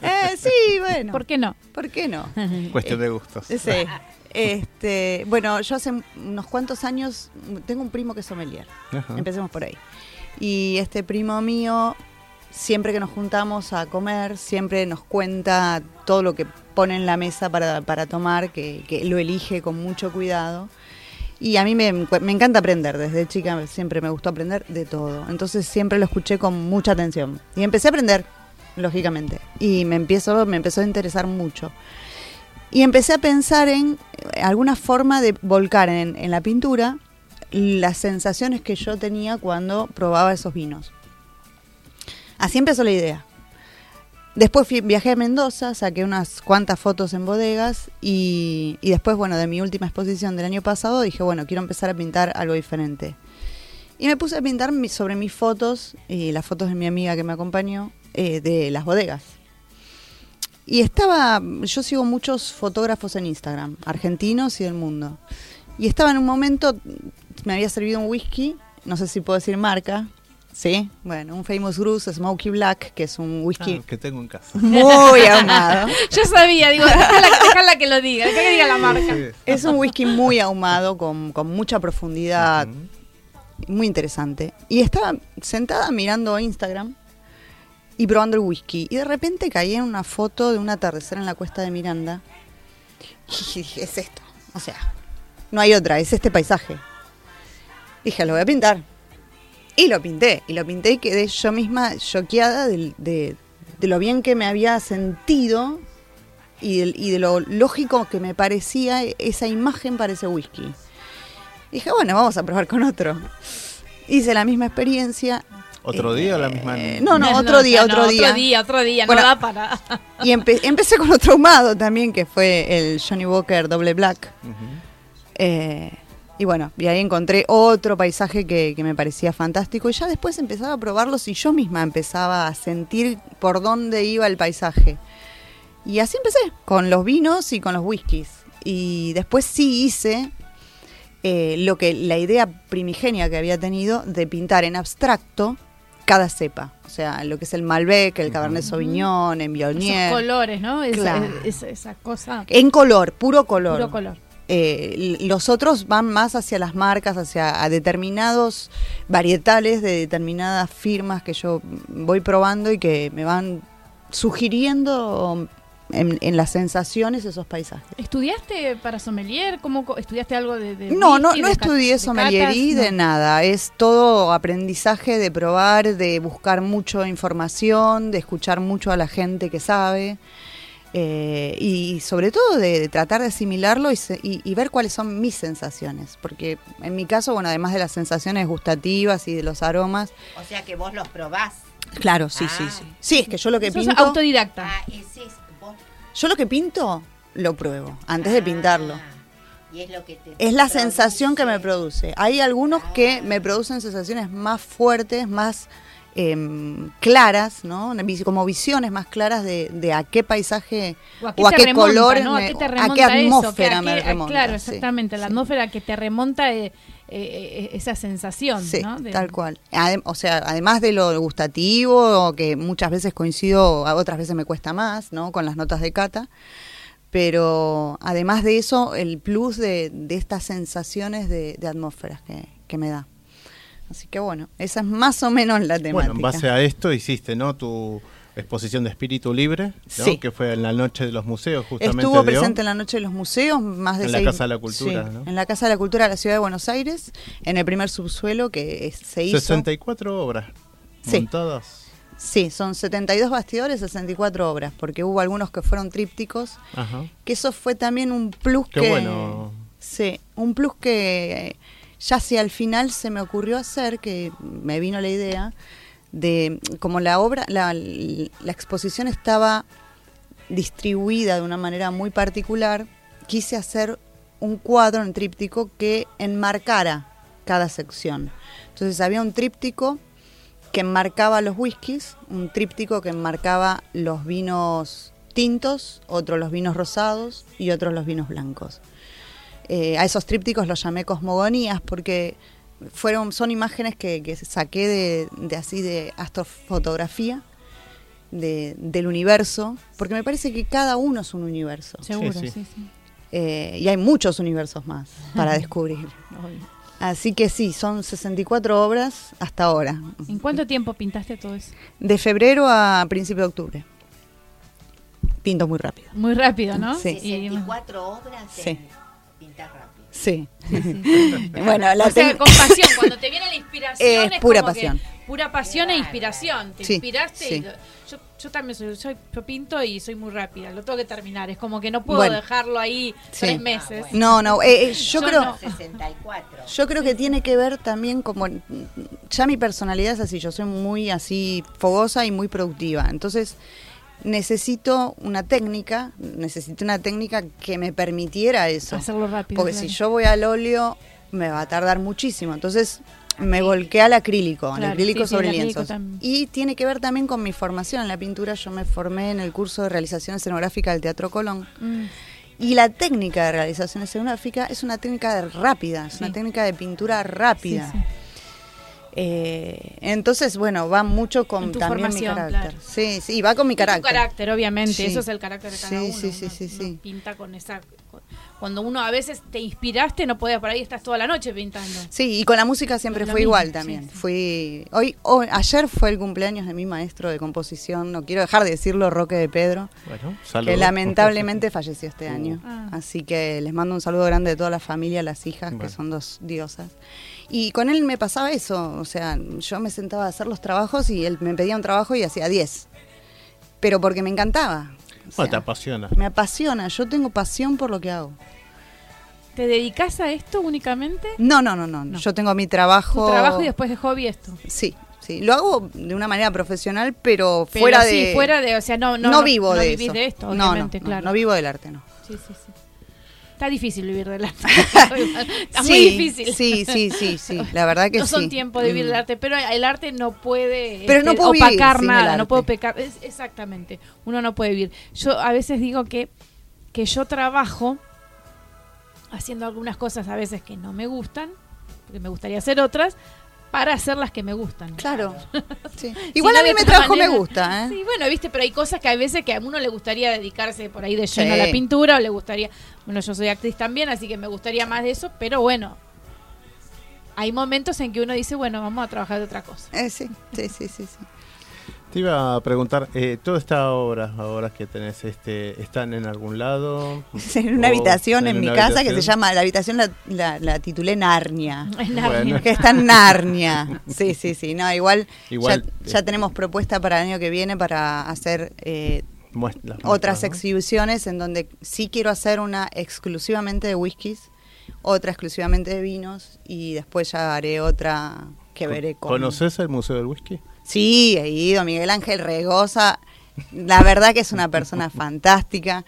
Eh, sí, bueno. ¿Por qué no? ¿Por qué no? Cuestión de gustos. Sí. Este, bueno, yo hace unos cuantos años tengo un primo que es sommelier. Ajá. Empecemos por ahí. Y este primo mío, siempre que nos juntamos a comer, siempre nos cuenta todo lo que pone en la mesa para, para tomar, que, que lo elige con mucho cuidado. Y a mí me, me encanta aprender, desde chica siempre me gustó aprender de todo. Entonces siempre lo escuché con mucha atención. Y empecé a aprender, lógicamente. Y me, empiezo, me empezó a interesar mucho. Y empecé a pensar en eh, alguna forma de volcar en, en la pintura las sensaciones que yo tenía cuando probaba esos vinos. Así empezó la idea. Después viajé a Mendoza, saqué unas cuantas fotos en bodegas y, después, bueno, de mi última exposición del año pasado dije, bueno, quiero empezar a pintar algo diferente. Y me puse a pintar sobre mis fotos y las fotos de mi amiga que me acompañó eh, de las bodegas. Y estaba, yo sigo muchos fotógrafos en Instagram, argentinos y del mundo. Y estaba en un momento, me había servido un whisky, no sé si puedo decir marca, sí, bueno, un Famous Grouse Smoky Black, que es un whisky Ah, que tengo en casa. muy ahumado. Yo sabía, digo, déjala, déjala que lo diga, déjala que diga la marca. Es un whisky muy ahumado, con, con mucha profundidad, muy interesante. Y estaba sentada mirando Instagram y probando el whisky. Y de repente caí en una foto de un atardecer en la cuesta de Miranda. Y dije, es esto. O sea, no hay otra, es este paisaje. Dije, lo voy a pintar. Y lo pinté. Y lo pinté y quedé yo misma choqueada de, de lo bien que me había sentido y, del- y de lo lógico que me parecía esa imagen para ese whisky. Dije, bueno, vamos a probar con otro. Hice la misma experiencia. ¿Otro día o la misma? Eh, no, no, otro día, no, otro día. Otro día, otro día, Bueno, no da para. Y empe- empecé con otro ahumado también, que fue el Johnny Walker Doble Black. Eh, y bueno, y ahí encontré otro paisaje que, que me parecía fantástico. Y ya después empezaba a probarlos y yo misma empezaba a sentir por dónde iba el paisaje. Y así empecé, con los vinos y con los whiskies. Y después sí hice eh, lo que la idea primigenia que había tenido de pintar en abstracto cada cepa. O sea, lo que es el Malbec, el Cabernet Sauvignon, el Viognier. Esos colores, ¿no? Esa, Claro. esa, esa cosa. En color, puro color. Puro color. Eh, los otros van más hacia las marcas, hacia a determinados varietales de determinadas firmas que yo voy probando y que me van sugiriendo en, en las sensaciones esos paisajes. ¿Estudiaste para sommelier? ¿Cómo estudiaste algo de, de No, no, no de estudié de sommelierí de No. nada. Es todo aprendizaje de probar, de buscar mucha información, de escuchar mucho a la gente que sabe. Eh, y sobre todo de, de tratar de asimilarlo y, se- y- y ver cuáles son mis sensaciones. Porque en mi caso, bueno, además de las sensaciones gustativas y de los aromas, O sea que vos los probás. claro, sí, sí, Ah. sí. Sí, es que yo lo que pinto, autodidacta. Ah, es vos. yo lo que pinto lo pruebo antes de pintarlo. Ah, Y es lo que te Es la produce. sensación que me produce. Hay algunos que me producen sensaciones más fuertes, más em, claras, ¿no? Como visiones más claras de, de a qué paisaje O o a qué, remonta, color, ¿no? ¿A qué te a qué remonta eso? atmósfera me remonta. Claro, sí. exactamente. La atmósfera que te remonta eh, eh, esa sensación, Sí, ¿no? De- tal cual. Adem- o sea, además de lo gustativo, que muchas veces coincido, otras veces me cuesta más, ¿no? Con las notas de cata. Pero además de eso, el plus de, de estas sensaciones de, de atmósferas que, que me da. Así que bueno, esa es más o menos la temática. Bueno, en base a esto hiciste, ¿no? Tu exposición de espíritu libre, ¿no? Sí. Que fue en la noche de los museos, justamente. Estuvo presente en la Noche de los Museos, más de En la Casa de la Cultura, sí, ¿no? En la Casa de la Cultura de la Ciudad de Buenos Aires, en el primer subsuelo que se hizo. 64 obras Sí. montadas. Sí, son 72 bastidores, 64 obras, porque hubo algunos que fueron trípticos, Ajá. que eso fue también un plus Qué que... bueno. Sí, un plus que ya hacia al final se me ocurrió hacer, que me vino la idea, de como la obra, la, la exposición estaba distribuida de una manera muy particular, quise hacer un cuadro en tríptico que enmarcara cada sección. Entonces había un tríptico que enmarcaba los whiskies, un tríptico que enmarcaba los vinos tintos, otro los vinos rosados y otros los vinos blancos. Eh, a esos trípticos los llamé cosmogonías porque fueron, son imágenes que, que saqué de, de así de astrofotografía de- del universo, porque me parece que cada uno es un universo. Seguro, Sí, sí, sí. sí. Eh, y hay muchos universos más para descubrir. Así que sí, son 64 obras hasta ahora. ¿En cuánto tiempo pintaste todo eso? De febrero a principio de octubre. Pinto muy rápido. Muy rápido, ¿no? Sí. Y- 64 obras Sí. Pintar rápido. Sí. bueno, la o sea, con pasión, cuando te viene la inspiración Es es, pura como que pasión. pura pasión e inspiración. Te Sí, inspiraste y lo- yo, yo también soy, soy- yo pinto y soy muy rápida, lo tengo que terminar, es como que no puedo Bueno. dejarlo ahí Sí. tres Ah, meses. No, no, eh, eh, yo, Yo creo... no. 64. Yo creo que tiene que ver también como ya mi personalidad es así, yo soy muy así fogosa y muy productiva. Entonces, necesito una técnica, necesito una técnica que me permitiera eso. Hacerlo rápido. Porque claro. si yo voy al óleo me va a tardar muchísimo. Entonces, me volqué al acrílico, al Claro, acrílico sí, sí, sobre acrílico lienzos. Y tiene que ver también con mi formación en la pintura. Yo me formé en el curso de realización escenográfica del Teatro Colón. Mm, Y la técnica de realización escenográfica es una técnica de rápida, es Sí. una técnica de pintura sí, rápida. Eh, entonces, bueno, va mucho con también mi formación, carácter. claro. Sí, sí, va con mi Y tu carácter. carácter, obviamente, Sí. eso es el carácter de cada Sí, uno. sí, sí, uno- sí, uno sí. pinta con esa con- cuando uno a veces te inspiraste, no podías por ahí estás toda la noche pintando. Sí, y con la música siempre fue mismo, igual también. sí. Fui hoy, hoy ayer fue el cumpleaños de mi maestro de composición, no quiero dejar de decirlo, Roque de Pedro, Bueno, que saludos. lamentablemente falleció este año. Ah. Así que les mando un saludo grande de toda la familia, las hijas, que son dos diosas. Y con él me pasaba eso, o sea, yo me sentaba a hacer los trabajos y él me pedía un trabajo y hacía 10. Pero porque me encantaba. O Bueno, te apasiona. me apasiona, yo tengo pasión por lo que hago. ¿Te dedicas a esto únicamente? No, no, no, no, No. yo tengo mi trabajo. Tu trabajo y después de hobby esto. Sí, sí, lo hago de una manera profesional, pero, Pero fuera sí, de... fuera de, o sea, no, no, no, vivo no de vivís eso. de esto, No, no, obviamente, no, claro. no vivo del arte, no. Sí, sí, sí. Está difícil vivir del arte. Está muy difícil. Sí, sí, sí, sí, la verdad que no sí. son tiempos de vivir del Mm. arte, pero el arte no puede Pero no este, puedo opacar nada, no puedo pecar. es- exactamente, uno no puede vivir. Yo a veces digo que, que yo trabajo haciendo algunas cosas a veces que no me gustan, porque me gustaría hacer otras, para hacer las que me gustan. Claro. sí. Si Igual no, a mí otra trabajo manera- me gusta, ¿eh? Sí, bueno, viste, pero hay cosas que a veces que a uno le gustaría dedicarse por ahí de lleno a la pintura o le gustaría, bueno, yo soy actriz también, así que me gustaría más de eso, pero bueno, hay momentos en que uno dice, bueno, vamos a trabajar de otra cosa. Eh, sí, sí, sí, sí, sí. Te iba a preguntar, eh, ¿todas estas obras ahora que tenés, este, están en algún lado? En una ¿O habitación en, mi casa que se llama, la habitación la, la- la titulé Narnia. Es Bueno. Narnia. Que está en Narnia. Sí, sí, sí. No, igual, Igual, ya, ya eh, tenemos propuesta para el año que viene para hacer eh, otras exhibiciones en donde sí quiero hacer una exclusivamente de whiskies, otra exclusivamente de vinos y después ya haré otra que veré con... ¿Conoces el Museo del Whisky? Sí, he ido, Miguel Ángel Regosa, la verdad que es una persona fantástica.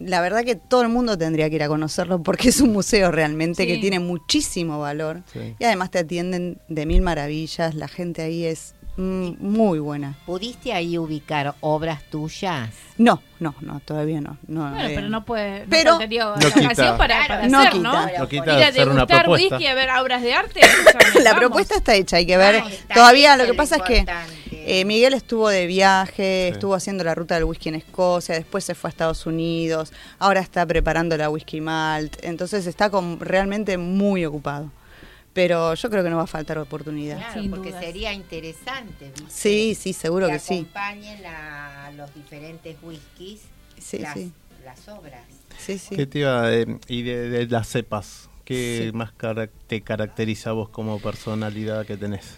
La verdad que todo el mundo tendría que ir a conocerlo porque es un museo realmente Sí. que tiene muchísimo valor Sí. y además te atienden de mil maravillas, la gente ahí es mm, muy buena. ¿Pudiste ahí ubicar obras tuyas? No, no, no, todavía no. no Bueno, eh, pero no puede. pero- no No quita. para, para No hacer, quita. ¿no? No quita Ir a hacer una degustar propuesta. whisky, a ver obras de arte. la vamos. propuesta está hecha, hay que ver. Todavía lo que pasa es que eh, Miguel estuvo de viaje, Sí. estuvo haciendo la ruta del whisky en Escocia, después se fue a Estados Unidos, ahora está preparando la whisky malt, entonces está con, realmente muy ocupado. Pero yo creo que no va a faltar oportunidad. Claro, Sin porque dudas. sería interesante. ¿viste? Sí, sí, seguro que sí. acompañen a los diferentes whiskies Sí, las, sí. las obras. Sí, sí. ¿Qué te iba de- y de, de las cepas? ¿Qué Sí. más te caracteriza a vos como personalidad que tenés?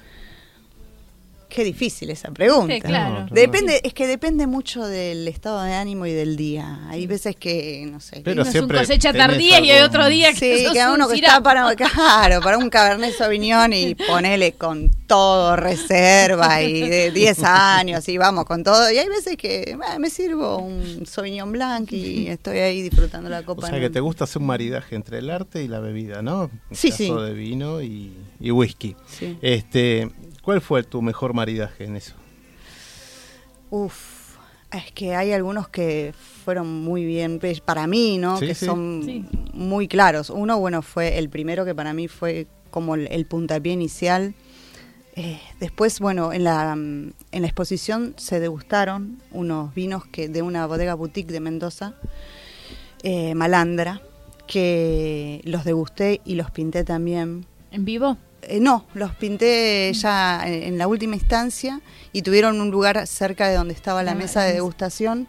Qué difícil esa pregunta. Sí, claro. No, Depende, es que depende mucho del estado de ánimo y del día. Hay veces que, no sé, Pero Uno es un cosecha tardía y hay otro día que Sí, que a un uno que está para, claro, para un Cabernet Sauvignon y ponele con todo reserva y de 10 años y vamos con todo. Y hay veces que bah, me sirvo un Sauvignon Blanc y estoy ahí disfrutando la O copa. sea en que un- te gusta hacer un maridaje entre el arte y la bebida, ¿no? En Sí, caso sí. de vino y, y whisky. Sí. Este, ¿Cuál fue tu mejor maridaje en eso? Uf, es que hay algunos que fueron muy bien, pe- para mí, ¿no? Sí, que sí. son Sí. muy claros. Uno, bueno, fue el primero que para mí fue como el, el puntapié inicial. Eh, después, bueno, en la, en la exposición se degustaron unos vinos que de una bodega boutique de Mendoza, eh, Malandra, que los degusté y los pinté también. ¿En vivo? Eh, no, los pinté ya en, en la última instancia y tuvieron un lugar cerca de donde estaba la Ah, mesa de degustación.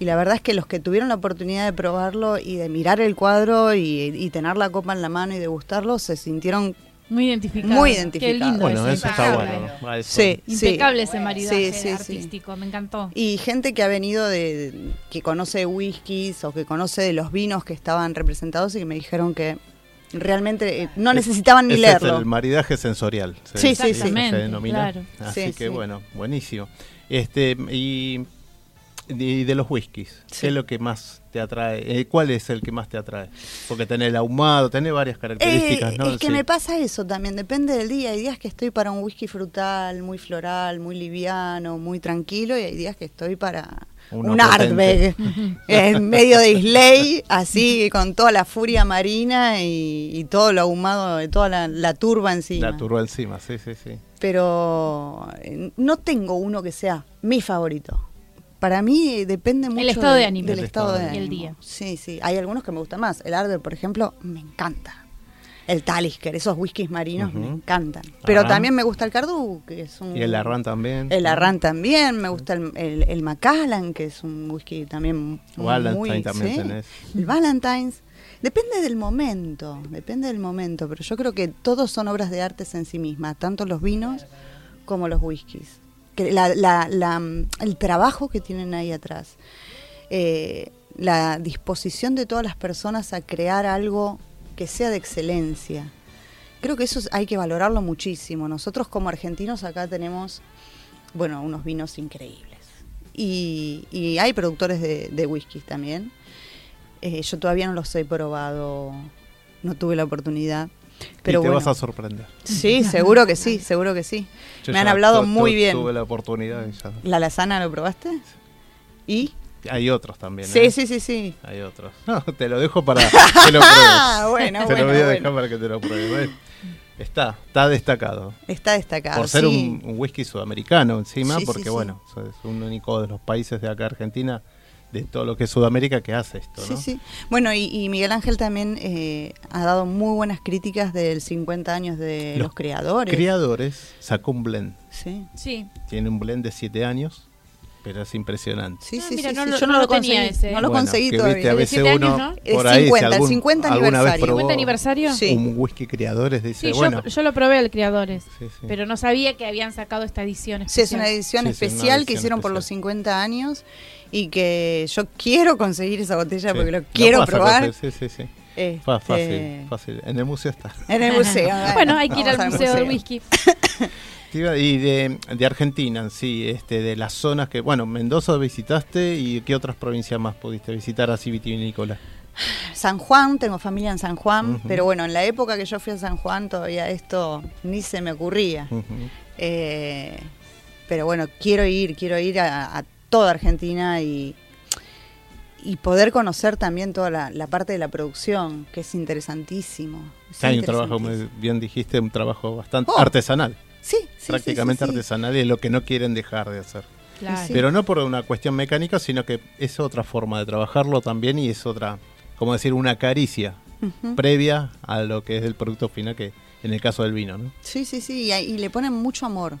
Y la verdad es que los que tuvieron la oportunidad de probarlo y de mirar el cuadro y, y tener la copa en la mano y degustarlo se sintieron Muy identificado. Muy Qué identificado. lindo Bueno, ese eso está impecable. bueno. Sí, sí. Impecable ese maridaje Sí, sí, sí. artístico, me encantó. Y gente que ha venido de, de- que conoce whiskies o que conoce de los vinos que estaban representados y que me dijeron que realmente eh, no necesitaban ni Ese leerlo. Es el maridaje sensorial. se- Sí, sí, sí. se denomina. claro. Así Sí, que sí. bueno, buenísimo. Este y, y de los whiskies, Sí. ¿qué es lo que más te atrae? Eh, ¿Cuál es el que más te atrae? Porque tenés el ahumado, tenés varias características, Eh, ¿no? Es que Sí. me pasa eso también, depende del día. Hay días que estoy para un whisky frutal, muy floral, muy liviano, muy tranquilo, y hay días que estoy para Uno un. Ardbeg en medio de Islay, así con toda la furia marina y, y todo lo ahumado, toda la, la turba encima. La turba encima, sí, sí, sí. Pero eh, no tengo uno que sea mi favorito. Para mí depende mucho estado de ánimo. del El estado estado de de ánimo. Y el día. Sí, sí. Hay algunos que me gustan más. El Ardbeg, por ejemplo, me encanta. El Talisker, esos whiskies marinos me encantan. Pero Arran. también me gusta el Cardu, que es un... Y el Arran también. El Arran también, me gusta el, el, el Macallan, que es un whisky también Valentine muy... también sí. tenés. El Valentine's. Depende del momento, depende del momento, pero yo creo que todos son obras de arte en sí mismas, tanto los vinos como los whiskies. La, la- la, el trabajo que tienen ahí atrás, eh, la disposición de todas las personas a crear algo que sea de excelencia. Creo que eso es- hay que valorarlo muchísimo. Nosotros como argentinos acá tenemos, bueno, unos vinos increíbles. Y, y hay productores de, de whiskies también. Eh, yo todavía no los he probado, no tuve la oportunidad. Pero y te bueno, vas a sorprender. sí, seguro que sí, seguro que sí. Yo Me han hablado tu- muy tu- bien. Tuve la oportunidad ya. ¿La lazana lo probaste? ¿Y? Hay otros también. Sí, ¿eh? sí, sí, sí. Hay otros. No, te lo dejo para que lo pruebes. Bueno, te bueno, lo voy a bueno. dejar para que te lo pruebes. Está, está destacado. Está destacado. Por ser sí. un, un whisky sudamericano encima, sí, porque sí. bueno, es un único de los países de acá Argentina, de todo lo que es Sudamérica, que hace esto, Sí, ¿no? sí. Bueno, y, y Miguel Ángel también eh, ha dado muy buenas críticas del 50 años de los, creadores. Criadores sacó un blend. sí. Sí, Tiene un blend de 7 años pero es impresionante. Sí, Ah, sí, mira, sí, no sí, lo- yo no, lo tenía conseguí. ese. No lo Bueno, conseguí todavía. viste, a veces 17 uno años, ¿no? por El ahí, si 50, el algún- 50 alguna vez aniversario. probó 50 aniversario. Sí. un whisky creadores, dice, Sí, yo, bueno, yo lo probé al Criadores, sí, sí. pero no sabía que habían sacado esta edición Sí, es especial. una edición Sí, sí, una especial que hicieron por los especial. 50 años y que yo quiero conseguir esa botella Sí. porque lo quiero probar. Sí, sí, sí. Este, Fácil, fácil. En el museo está. En el museo. Bueno, hay que ir al Museo del Whisky. Y de, de Argentina, en sí, este, de las zonas que, bueno, Mendoza visitaste y qué otras provincias más pudiste visitar así vitivinícola. San Juan, tengo familia en San Juan, pero bueno, en la época que yo fui a San Juan todavía esto ni se me ocurría. Eh, pero bueno, quiero ir, quiero ir a, a toda Argentina y, y poder conocer también toda la, la parte de la producción, que es interesantísimo. Es Hay un trabajo, bien dijiste, un trabajo bastante Oh, artesanal, Sí, sí, sí, prácticamente sí, sí. artesanal y es lo que no quieren dejar de hacer. Claro. Sí. Pero no por una cuestión mecánica, sino que es otra forma de trabajarlo también y es otra, como decir, una caricia previa a lo que es el producto final, que en el caso del vino, ¿no? Sí, sí, sí, y, ahí- y le ponen mucho amor,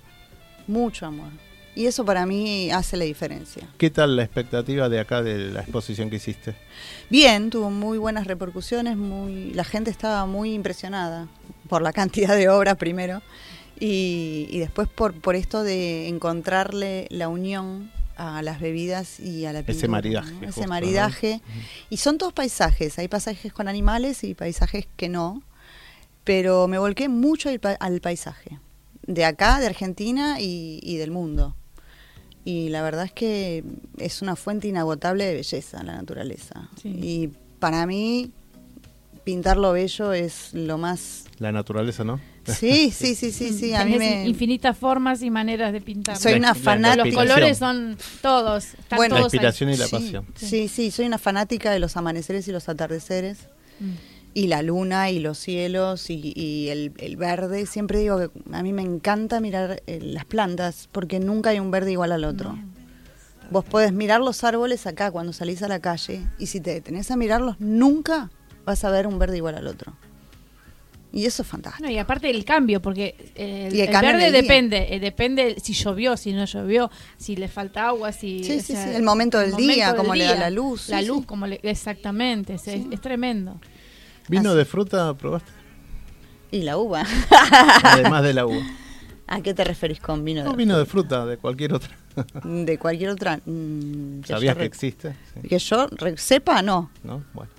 mucho amor. Y eso para mí hace la diferencia. ¿Qué tal la expectativa de acá de la exposición que hiciste? Bien, tuvo muy buenas repercusiones, muy, la gente estaba muy impresionada por la cantidad de obras primero y, y después por, por esto de encontrarle la unión a las bebidas y a la pintura. maridaje, ¿no? justo, Ese maridaje. Y son todos paisajes, hay paisajes con animales y paisajes que no, pero me volqué mucho al, pa- al paisaje, de acá, de Argentina y, y del mundo. Y la verdad es que es una fuente inagotable de belleza la naturaleza. Sí. Y para mí, pintar lo bello es lo más... La naturaleza, ¿no? Sí, sí, sí, sí, sí. A mí me... infinitas formas y maneras de pintar. Soy una fanática. Los colores son todos, están Bueno, La ahí. inspiración y la Sí, pasión. Sí, sí, soy una fanática de los amaneceres y los atardeceres. Mm. y la luna y los cielos y, y el, el verde. Siempre digo que a mí me encanta mirar eh, las plantas porque nunca hay un verde igual al otro. Vos podés mirar los árboles acá cuando salís a la calle y si te detenés a mirarlos nunca vas a ver un verde igual al otro. Y eso es fantástico. No, y aparte del cambio, porque eh, el, el el cambio verde el depende, eh, depende si llovió, si no llovió, si le falta agua, si Sí, o sí, sea, sí, el momento del día, cómo le da la luz, la sí, luz, sí. como le, exactamente, es, es tremendo. ¿Vino Así. de fruta probaste? Y la uva. Además de la uva. ¿A qué te referís con vino de, No, vino de fruta, de cualquier otra. de cualquier otra? Mm, que ¿Sabías yo que existe? Sí. Que yo re- sepa, no. ¿No? Bueno,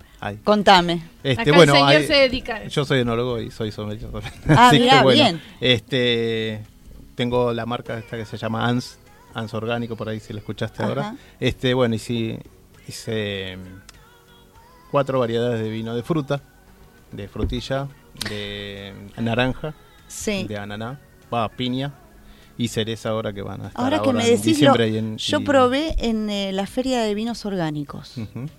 Contame. Este, Acá bueno, el señor hay- se dedica a. Yo soy enólogo y soy sommelier. Ah, Así mirá, que bueno, bien. este tengo la marca esta que se llama ANS, ANS orgánico por ahí si la escuchaste Ajá. ahora. Este, bueno, y sí hice mm, cuatro variedades de vino de fruta, de frutilla, de naranja, Sí. de ananá, va, piña y cereza ahora que van a estar Ahora que me en decís, lo- diciembre y en yo y- probé en eh, la feria de vinos orgánicos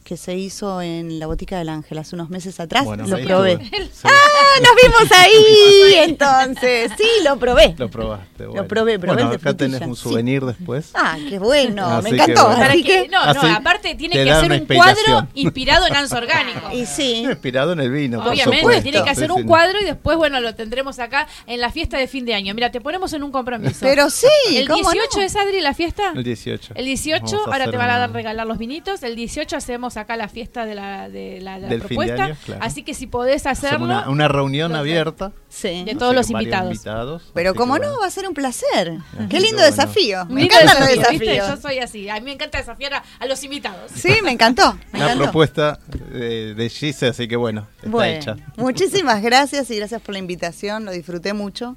que se hizo en la Botica del Ángel hace unos meses atrás. Bueno, lo probé. Sí, ¡Ah, nos vimos ahí! Entonces, sí, lo probé. lo probaste. bueno. probé, probé Bueno, acá tenés un sí. souvenir después. Ah, qué bueno, Así me que encantó. bueno. Para Así que, que, no, no, Así aparte tiene que hacer un cuadro inspirado en anso orgánico. y sí, Inspirado en el vino, Obviamente, tiene que hacer Sí, un cuadro y después, bueno, lo tendremos acá en la fiesta de fin de año. Mira, te ponemos en un compromiso. Pero sí, el ¿cómo 18 no? es Adri la fiesta. El 18. El 18, Vamos a ahora hacer te van a dar una- regalar los vinitos. El 18 hacemos acá la fiesta de la, de la, de la Del fin de propuesta. año, claro. Así que si podés Hacemos hacerlo. una, una reunión abierta. Sí. De todos los con varios invitados. Pero así como que no, bueno. va a ser un placer. Así Qué lindo bueno. desafío. Me lindo encantan los desafío, ¿viste? desafíos. Yo soy así. A mí me encanta desafiar a, a los invitados. Sí, me encantó. Me Una encantó. propuesta de, de Gise, así que bueno, está Bueno, hecha. muchísimas gracias y gracias por la invitación, lo disfruté mucho.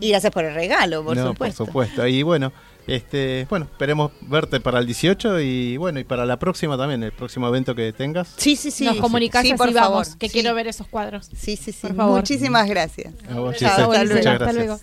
Y gracias por el regalo, por no, supuesto. por supuesto. Y bueno, este, bueno, esperemos verte para el 18 y bueno, y para la próxima también, el próximo evento que tengas. Sí, sí, sí. Nos comunicás Sí, así por vamos, favor. que Sí. quiero ver esos cuadros. Sí, sí, sí. Por favor. Muchísimas gracias. A vos, Chao, Gise. hasta Muchas luego. Hasta luego.